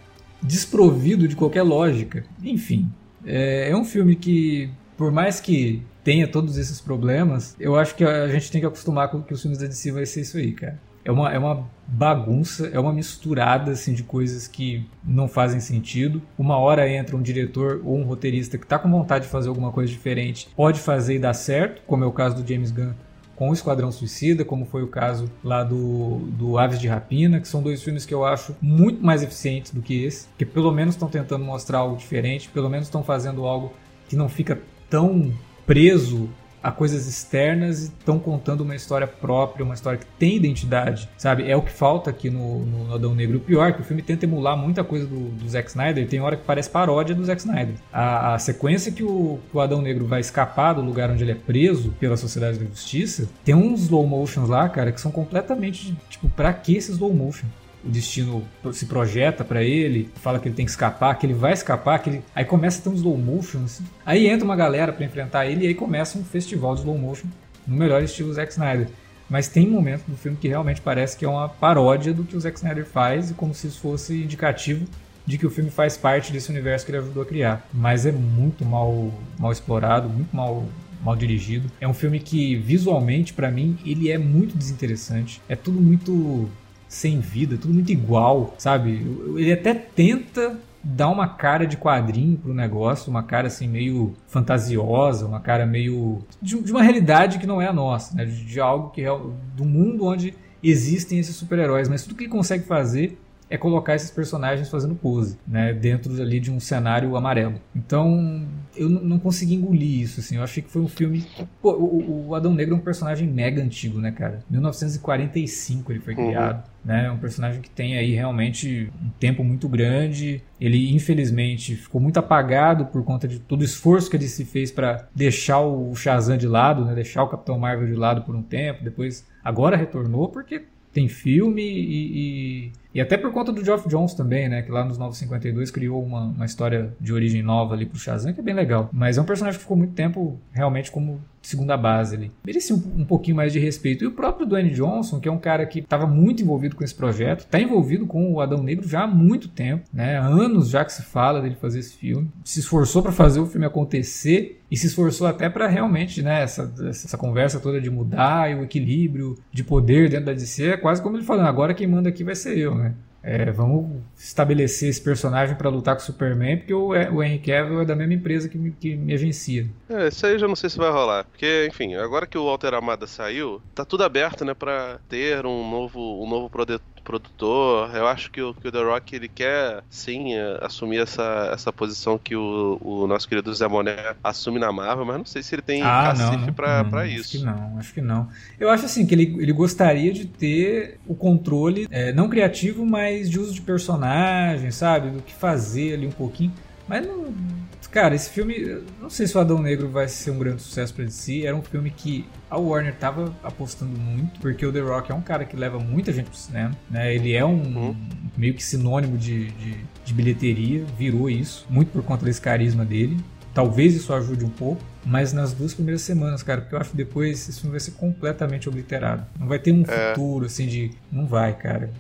desprovido de qualquer lógica. Enfim, é, é um filme que, por mais que tenha todos esses problemas, eu acho que a gente tem que acostumar com que os filmes da DC vai ser isso aí, cara. é uma, é uma bagunça, é uma misturada assim, de coisas que não fazem sentido. Uma hora entra um diretor ou um roteirista que está com vontade de fazer alguma coisa diferente, pode fazer e dar certo, como é o caso do James Gunn com o Esquadrão Suicida, como foi o caso lá do, do Aves de Rapina, que são dois filmes que eu acho muito mais eficientes do que esse, que pelo menos estão tentando mostrar algo diferente, pelo menos estão fazendo algo que não fica tão preso a coisas externas e estão contando uma história própria, uma história que tem identidade, sabe? É o que falta aqui no, no Adão Negro. O pior é que o filme tenta emular muita coisa do, do Zack Snyder, tem hora que parece paródia do Zack Snyder. A, a sequência que o, que o Adão Negro vai escapar do lugar onde ele é preso pela Sociedade da Justiça, tem uns slow motions lá, cara, que são completamente, tipo, pra que esse slow motion? O destino se projeta para ele, fala que ele tem que escapar, que ele vai escapar, que ele... aí começa a ter um slow motion, assim. aí entra uma galera para enfrentar ele e aí começa um festival de slow motion no melhor estilo Zack Snyder. Mas tem momentos do filme que realmente parece que é uma paródia do que o Zack Snyder faz e como se isso fosse indicativo de que o filme faz parte desse universo que ele ajudou a criar. Mas é muito mal, mal explorado, muito mal mal dirigido. É um filme que visualmente para mim ele é muito desinteressante. É tudo muito sem vida, tudo muito igual, sabe? Ele até tenta dar uma cara de quadrinho pro negócio, uma cara assim meio fantasiosa, uma cara meio de, de uma realidade que não é a nossa, né? De, de algo que é do mundo onde existem esses super-heróis, mas tudo que ele consegue fazer é colocar esses personagens fazendo pose, né, dentro ali de um cenário amarelo. Então, eu não consegui engolir isso, assim. Eu achei que foi um filme. Pô, o, o Adão Negro é um personagem mega antigo, né, cara? 1945 ele foi uhum. criado. Né, é um personagem que tem aí realmente um tempo muito grande. Ele, infelizmente, ficou muito apagado por conta de todo o esforço que ele se fez para deixar o Shazam de lado, né, deixar o Capitão Marvel de lado por um tempo. Depois, agora retornou porque tem filme e, e, e, até por conta do Geoff Jones também, né? Que lá nos 952 criou uma, uma história de origem nova ali pro Shazam, que é bem legal. Mas é um personagem que ficou muito tempo realmente como segunda base ali. Merecia um, um, pouquinho mais de respeito. E o próprio Dwayne Johnson, que é um cara que estava muito envolvido com esse projeto, está envolvido com o Adão Negro já há muito tempo, né? Anos já que se fala dele fazer esse filme. Se esforçou para fazer o filme acontecer e se esforçou até para realmente, né, essa, essa conversa toda de mudar e o equilíbrio de poder dentro da DC, é quase como ele falando, agora quem manda aqui vai ser eu? É, vamos estabelecer esse personagem para lutar com o Superman, porque o, o Henry Cavill é da mesma empresa que me, que me agencia. É, isso aí eu já não sei se vai rolar. Porque, enfim, agora que o Walter Amada saiu, tá tudo aberto, né, pra ter um novo, um novo produtor. Eu acho que o, que o The Rock ele quer sim é, assumir essa, essa posição que o, o nosso querido Zé Moné assume na Marvel, mas não sei se ele tem ah, cacife pra, pra isso. Acho que não, acho que não. Eu acho assim que ele, ele gostaria de ter o controle, é, não criativo, mas de uso de personagem, sabe? Do que fazer ali um pouquinho. Mas não Cara, esse filme, não sei se o Adão Negro vai ser um grande sucesso para si. Era um filme que a Warner tava apostando muito, porque o The Rock é um cara que leva muita gente pro cinema, né? Ele é um uhum. meio que sinônimo de, de, de bilheteria, virou isso, muito por conta desse carisma dele. Talvez isso ajude um pouco, mas nas duas primeiras semanas, cara, porque eu acho que depois esse filme vai ser completamente obliterado. Não vai ter um é. futuro, assim, de. Não vai, cara.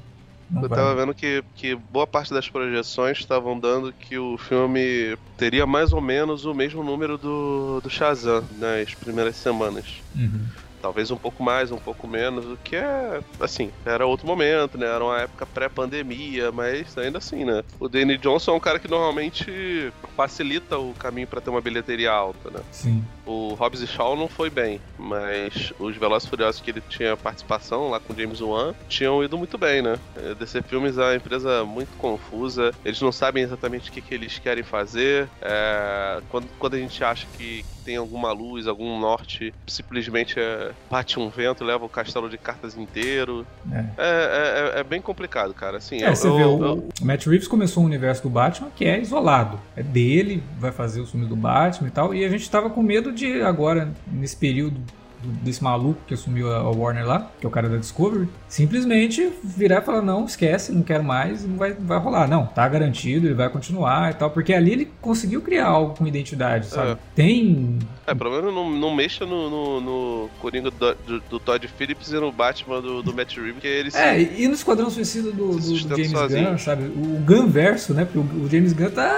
Não eu vai. tava vendo que, que boa parte das projeções estavam dando que o filme teria mais ou menos o mesmo número do, do Shazam nas primeiras semanas. Uhum talvez um pouco mais, um pouco menos, o que é, assim, era outro momento, né? Era uma época pré-pandemia, mas ainda assim, né? O Danny Johnson é um cara que normalmente facilita o caminho para ter uma bilheteria alta, né? Sim. O Hobbs e Shaw não foi bem, mas os Velozes Furiosos que ele tinha participação lá com James Wan tinham ido muito bem, né? É, DC Filmes é uma empresa muito confusa, eles não sabem exatamente o que, que eles querem fazer. É, quando, quando a gente acha que tem alguma luz, algum norte, simplesmente é, bate um vento, leva o castelo de cartas inteiro. É, é, é, é, é bem complicado, cara. Assim, é, você eu, vê, eu, o, o Matt Reeves começou um universo do Batman que é isolado. É dele, vai fazer o filme do Batman e tal. E a gente tava com medo de agora, nesse período desse maluco que assumiu a Warner lá, que é o cara da Discovery, simplesmente virar e falar: não, esquece, não quero mais, não vai, vai rolar. Não, tá garantido, ele vai continuar e tal, porque ali ele conseguiu criar algo com identidade, sabe? É. Tem. É, pelo menos não, não mexa no, no, no Coringa do, do, do, Todd Phillips e no Batman do, do Matt Reeves, que eles. É, e no Esquadrão Suicida do, do, James sozinho. Gunn, sabe? O Gunn verso, né? Porque o, o James Gunn tá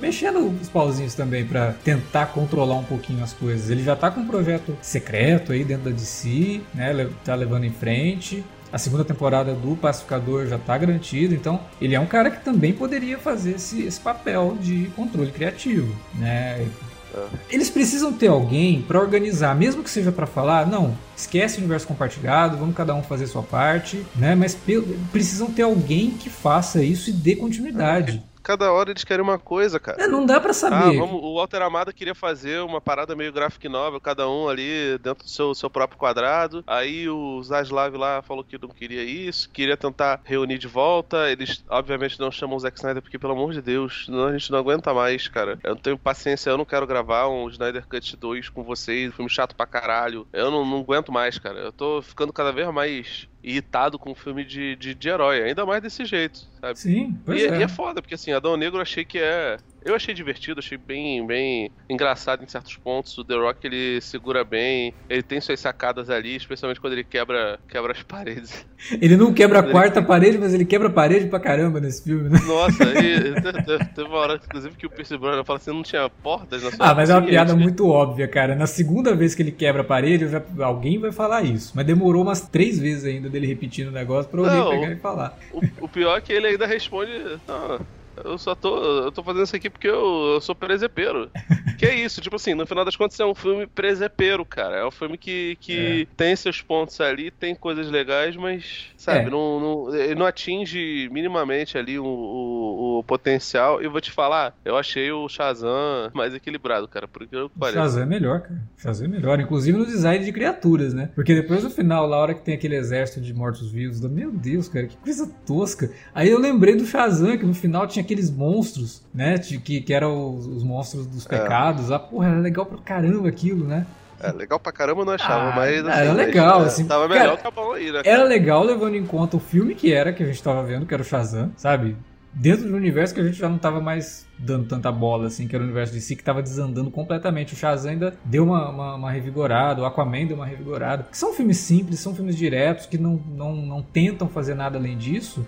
mexendo os pauzinhos também para tentar controlar um pouquinho as coisas. Ele já tá com um projeto secreto aí dentro da DC, né? Tá levando em frente. A segunda temporada do Pacificador já tá garantida, então ele é um cara que também poderia fazer esse, esse papel de controle criativo, né? Eles precisam ter alguém para organizar, mesmo que seja para falar, não, esquece o universo compartilhado, vamos cada um fazer sua parte, né? Mas precisam ter alguém que faça isso e dê continuidade cada hora eles querem uma coisa, cara. É, não dá para saber. Ah, vamos, o Walter Amada queria fazer uma parada meio graphic novel, cada um ali dentro do seu, seu próprio quadrado. Aí o Zaslav lá falou que não queria isso, queria tentar reunir de volta. Eles, obviamente, não chamam o Zack Snyder porque, pelo amor de Deus, não, a gente não aguenta mais, cara. Eu não tenho paciência, eu não quero gravar um Snyder Cut 2 com vocês, filme chato pra caralho. Eu não, não aguento mais, cara. Eu tô ficando cada vez mais irritado com um filme de, de, de herói, ainda mais desse jeito, sabe? Sim, pois e, é. e é foda, porque assim, Adão Negro eu achei que é eu achei divertido, achei bem, bem engraçado em certos pontos. O The Rock ele segura bem, ele tem suas sacadas ali, especialmente quando ele quebra, quebra as paredes. Ele não quebra a quarta ele... parede, mas ele quebra a parede pra caramba nesse filme, né? Nossa, e, teve uma hora, inclusive, que o Pierce Brosnan fala assim: não tinha portas na sua Ah, mas é uma piada muito óbvia, cara. Na segunda vez que ele quebra a parede, já, alguém vai falar isso. Mas demorou umas três vezes ainda dele repetindo o negócio pra alguém não, pegar e falar. O, o, pior é que ele ainda responde. Não, eu só tô. Eu tô fazendo isso aqui porque eu, eu sou presepeiro. que é isso, tipo assim, no final das contas é um filme presepeiro, cara. É um filme que, que é. tem seus pontos ali, tem coisas legais, mas, sabe, é. não, não, ele não atinge minimamente ali o, o, o, potencial. E vou te falar, eu achei o Shazam mais equilibrado, cara. Porque eu parece. Shazam é melhor, cara. Shazam é melhor, inclusive no design de criaturas, né? Porque depois no final, na hora que tem aquele exército de mortos-vivos, meu Deus, cara, que coisa tosca. Aí eu lembrei do Shazam, que no final tinha aqueles monstros, né? Que, que eram os, os monstros dos é. pecados. Ah, porra, era legal pra caramba aquilo, né? É, legal pra caramba eu não achava, ah, mas. Assim, era legal, assim. Tava melhor que a bom aí, né? Era legal levando em conta o filme que era, que a gente tava vendo, que era o Shazam, sabe? Dentro do universo que a gente já não tava mais dando tanta bola, assim, que era o universo de si, que tava desandando completamente. O Shazam ainda deu uma, uma, uma revigorada, o Aquaman deu uma revigorada. Que são filmes simples, são filmes diretos, que não, não, não tentam fazer nada além disso,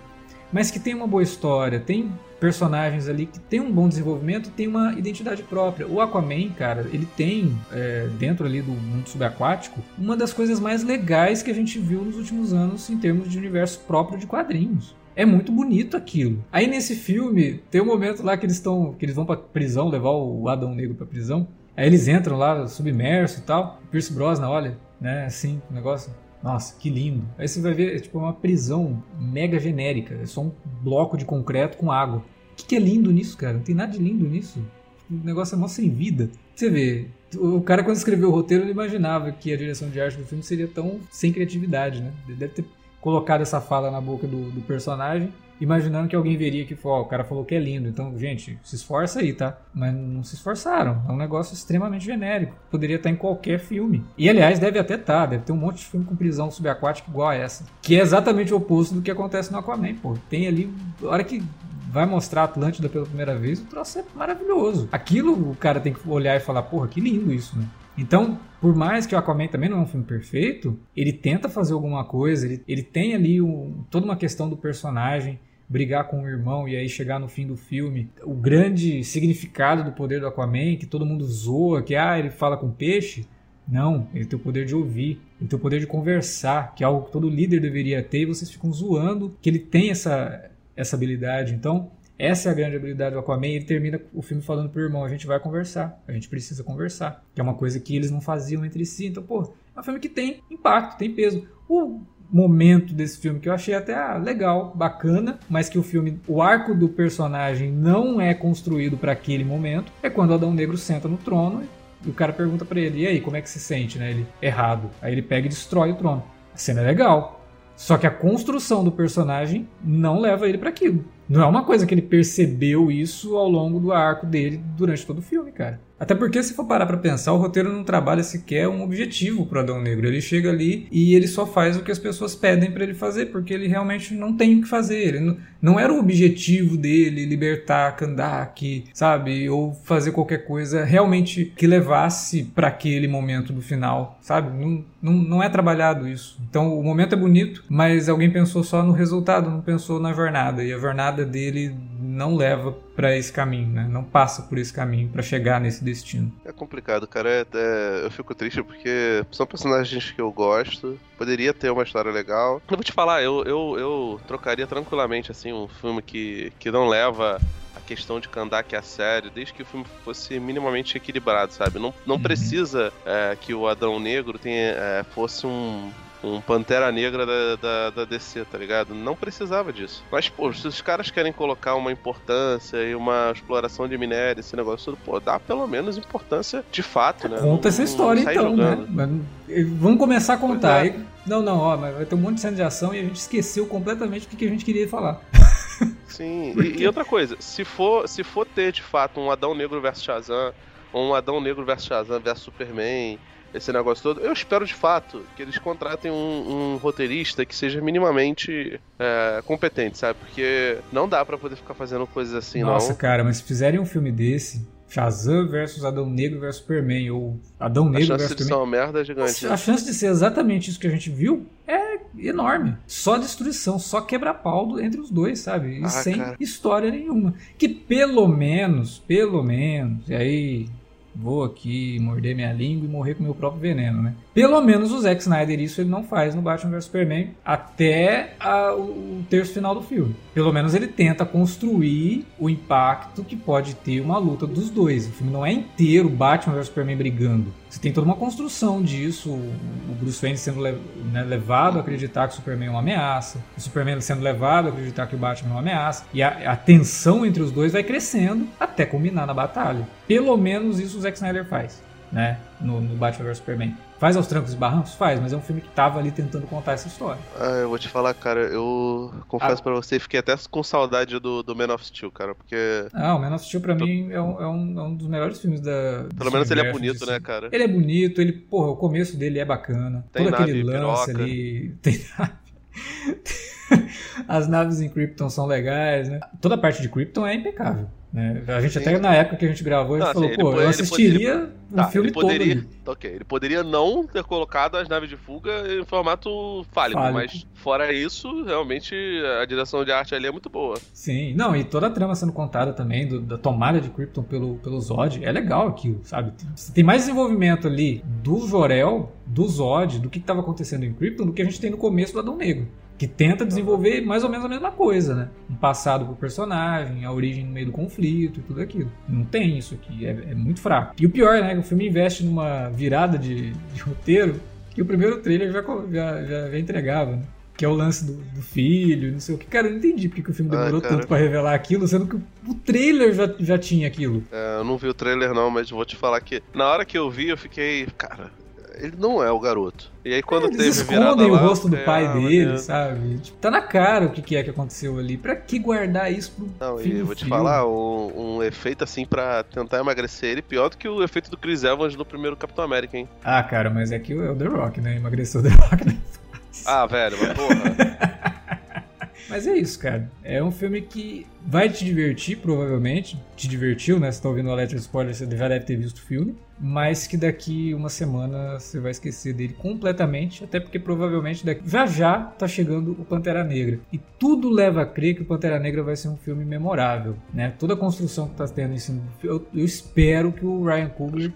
mas que tem uma boa história, tem personagens ali que tem um bom desenvolvimento tem uma identidade própria. O Aquaman, cara, ele tem, é, dentro ali do mundo subaquático, uma das coisas mais legais que a gente viu nos últimos anos em termos de universo próprio de quadrinhos. É muito bonito aquilo. Aí nesse filme, tem um momento lá que eles estão. que eles vão pra prisão, levar o Adão Negro pra prisão. Aí eles entram lá, submerso e tal. Pierce Brosnan, olha, né, assim, o negócio nossa, que lindo. Aí você vai ver, é tipo uma prisão mega genérica. É só um bloco de concreto com água. O que, que é lindo nisso, cara? Não tem nada de lindo nisso. O negócio é mó sem vida. Você vê, o cara quando escreveu o roteiro ele imaginava que a direção de arte do filme seria tão sem criatividade, né? Ele deve ter colocado essa fala na boca do, do personagem imaginando que alguém veria que oh, o cara falou que é lindo. Então, gente, se esforça aí, tá? Mas não se esforçaram. É um negócio extremamente genérico. Poderia estar em qualquer filme. E aliás, deve até estar. Deve ter um monte de filme com prisão subaquática igual a essa. Que é exatamente o oposto do que acontece no Aquaman, pô. Tem ali. A hora que vai mostrar Atlântida pela primeira vez, o troço é maravilhoso. Aquilo o cara tem que olhar e falar, porra, que lindo isso, né? Então, por mais que o Aquaman também não é um filme perfeito, ele tenta fazer alguma coisa, ele, ele tem ali um, toda uma questão do personagem, brigar com o irmão e aí chegar no fim do filme, o grande significado do poder do Aquaman, que todo mundo zoa, que ah, ele fala com peixe. Não, ele tem o poder de ouvir, ele tem o poder de conversar, que é algo que todo líder deveria ter, e vocês ficam zoando que ele tem essa, essa habilidade. Então, essa é a grande habilidade do Aquaman. Ele termina o filme falando pro irmão: a gente vai conversar, a gente precisa conversar. Que é uma coisa que eles não faziam entre si. Então, pô, é um filme que tem impacto, tem peso. O momento desse filme que eu achei até ah, legal, bacana, mas que o filme, o arco do personagem não é construído para aquele momento, é quando Adão Negro senta no trono e o cara pergunta para ele: "E aí, como é que se sente?", né? Ele: "Errado". Aí ele pega e destrói o trono. A cena é legal, só que a construção do personagem não leva ele para aquilo. Não é uma coisa que ele percebeu isso ao longo do arco dele durante todo o filme, cara. Até porque, se for parar pra pensar, o roteiro não trabalha sequer um objetivo pro Adão Negro. Ele chega ali e ele só faz o que as pessoas pedem para ele fazer, porque ele realmente não tem o que fazer. Ele não, não era o objetivo dele libertar Kandak, sabe? Ou fazer qualquer coisa realmente que levasse para aquele momento do final, sabe? Não, não, não é trabalhado isso. Então, o momento é bonito, mas alguém pensou só no resultado, não pensou na jornada. E a jornada dele não leva para esse caminho, né? Não passa por esse caminho para chegar nesse destino. É complicado, cara. É, é, eu fico triste porque são personagens que eu gosto. Poderia ter uma história legal. Eu vou te falar, eu, eu, eu trocaria tranquilamente assim um filme que, que não leva a questão de Kandak a sério, desde que o filme fosse minimamente equilibrado, sabe? Não, não uhum. precisa é, que o Adão Negro tenha, é, fosse um um Pantera Negra da, da, da, DC, tá ligado? Não precisava disso. Mas, pô, se os caras querem colocar uma importância e uma exploração de minério, esse negócio tudo, pô, dá pelo menos importância de fato, né? Conta não, essa história então, né? Vamos começar a contar. É. Não, não, ó, mas vai ter um monte de cena de ação e a gente esqueceu completamente o que a gente queria falar. Sim, e, e, outra coisa, se for, se for ter de fato um Adão Negro versus Shazam, ou um Adão Negro versus Shazam versus Superman, esse negócio todo. Eu espero de fato que eles contratem um, um roteirista que seja minimamente é, competente, sabe? Porque não dá para poder ficar fazendo coisas assim, Nossa, não. Nossa, cara, mas se fizerem um filme desse, Shazam versus Adão Negro versus Superman, ou Adão Negro versus Superman. A chance de ser uma merda é gigante. A chance de ser exatamente isso que a gente viu é enorme. Só destruição, só quebra-pau entre os dois, sabe? E ah, sem cara. história nenhuma. Que pelo menos, pelo menos, e aí vou aqui morder minha língua e morrer com meu próprio veneno, né? Pelo menos o Zack Snyder isso ele não faz no Batman vs Superman até a, o terço final do filme. Pelo menos ele tenta construir o impacto que pode ter uma luta dos dois. O filme não é inteiro Batman vs Superman brigando. Você tem toda uma construção disso, o Bruce Wayne sendo né, levado a acreditar que o Superman é uma ameaça, o Superman sendo levado a acreditar que o Batman é uma ameaça, e a, a tensão entre os dois vai crescendo até culminar na batalha. Pelo menos isso o Zack Snyder faz, né, no, no Batman vs Superman. Faz aos trancos e barrancos? Faz, mas é um filme que tava ali tentando contar essa história. Ah, eu vou te falar, cara, eu confesso ah. pra você, fiquei até com saudade do, do Man of Steel, cara, porque... Ah, o Man of Steel pra mim é um, é, um, é um, dos melhores filmes da... Pelo menos ele é bonito, né, cara? Ele é bonito, ele, porra, o começo dele é bacana. Tem Todo nave, aquele lance piroca. ali... Tem nave... As naves em Krypton são legais, né? Toda a parte de Krypton é impecável. Né? A gente Sim. até na época que a gente gravou, a gente falou, assim, pô, eu assistiria poderia, um tá, filme poderia, todo. Tá, ok, ele poderia não ter colocado as naves de fuga em formato fálico, fálico, mas fora isso, realmente a direção de arte ali é muito boa. Sim, não, e toda a trama sendo contada também, do, da tomada de Krypton pelo, pelo Zod, é legal aquilo, sabe? Tem mais desenvolvimento ali do Jorel, do Zod, do que estava acontecendo em Krypton, do que a gente tem no começo do Adão Negro que tenta desenvolver mais ou menos a mesma coisa, né? Um passado pro personagem, a origem no meio do conflito e tudo aquilo. Não tem isso aqui, é, é muito fraco. E o pior, né? Que o filme investe numa virada de, de roteiro que o primeiro trailer já, já, já, já entregava, né? Que é o lance do, do, filho, não sei o que. Cara, eu não entendi porque que o filme demorou tanto pra revelar aquilo, sendo que o trailer já, já tinha aquilo. É, eu não vi o trailer não, mas vou te falar que na hora que eu vi, eu fiquei, cara, ele não é o garoto. E aí quando é, teve escondem o rosto do pai ah, dele, sabe? Tipo, tá na cara o que, que é que aconteceu ali. Pra que guardar isso pro Não, e eu vou te falar, um, um, efeito assim pra tentar emagrecer ele, pior do que o efeito do Chris Evans no primeiro Capitão América, hein? Ah, cara, mas é que é o The Rock, né? Emagreceu o The Rock, né? Ah, velho, mas porra. Mas é isso, cara. É um filme que vai te divertir, provavelmente. Te divertiu, né? Você tá ouvindo o de Spoiler, você já deve ter visto o filme. Mas que daqui uma semana você vai esquecer dele completamente. Até porque provavelmente daqui... já já tá chegando o Pantera Negra. E tudo leva a crer que o Pantera Negra vai ser um filme memorável, né? Toda a construção que tá tendo em cima eu, eu espero que o Ryan Coogler...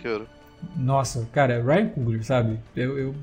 Nossa, cara, Ryan Coogler, sabe? Eu, eu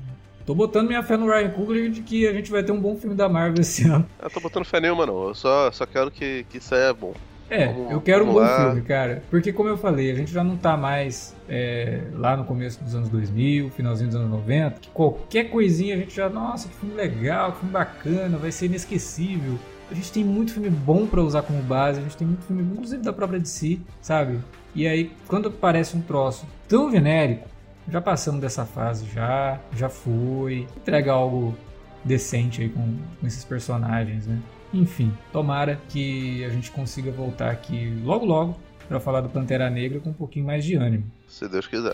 Tô botando minha fé no Ryan Coogler de que a gente vai ter um bom filme da Marvel esse ano. Eu tô botando fé nenhuma, não. Eu só, só quero que, que saia bom. É, vamos, eu quero um bom lá. filme, cara. Porque, como eu falei, a gente já não tá mais é, lá no começo dos anos 2000, finalzinho dos anos 90, que qualquer coisinha a gente já, nossa, que filme legal, que filme bacana, vai ser inesquecível. A gente tem muito filme bom para usar como base, a gente tem muito filme, inclusive da própria DC, sabe? E aí, quando aparece um troço tão genérico, já passamos dessa fase, já, já foi. Entrega algo decente aí com, com esses personagens, né? Enfim, tomara que a gente consiga voltar aqui logo logo para falar do Pantera Negra com um pouquinho mais de ânimo. Se Deus quiser.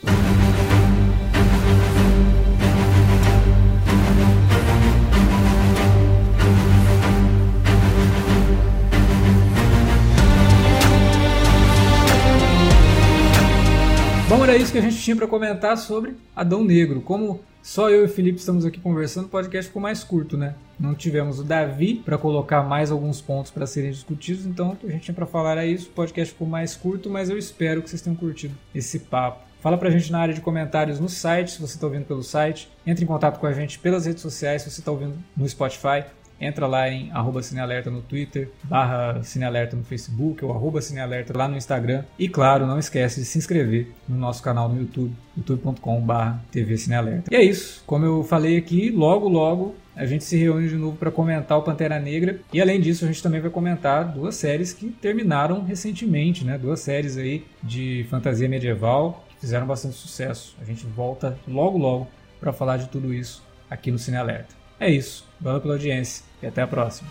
Era isso que a gente tinha para comentar sobre Adão Negro. Como Só eu e o Felipe estamos aqui conversando, o podcast ficou mais curto, né? Não tivemos o Davi para colocar mais alguns pontos para serem discutidos, então a gente tinha para falar é isso. O podcast ficou mais curto, mas eu espero que vocês tenham curtido esse papo. Fala pra gente na área de comentários no site, se você está ouvindo pelo site. Entre em contato com a gente pelas redes sociais, se você está ouvindo no Spotify. Entra lá em arroba Cinealerta no Twitter, barra Cinealerta no Facebook ou arroba Cinealerta lá no Instagram. E claro, não esquece de se inscrever no nosso canal no YouTube, youtube.com TV Cinealerta. E é isso, como eu falei aqui, logo logo a gente se reúne de novo para comentar o Pantera Negra. E além disso, a gente também vai comentar duas séries que terminaram recentemente, né? Duas séries aí de fantasia medieval que fizeram bastante sucesso. A gente volta logo logo para falar de tudo isso aqui no Cine Alerta. É isso. Valeu pela audiência e até a próxima.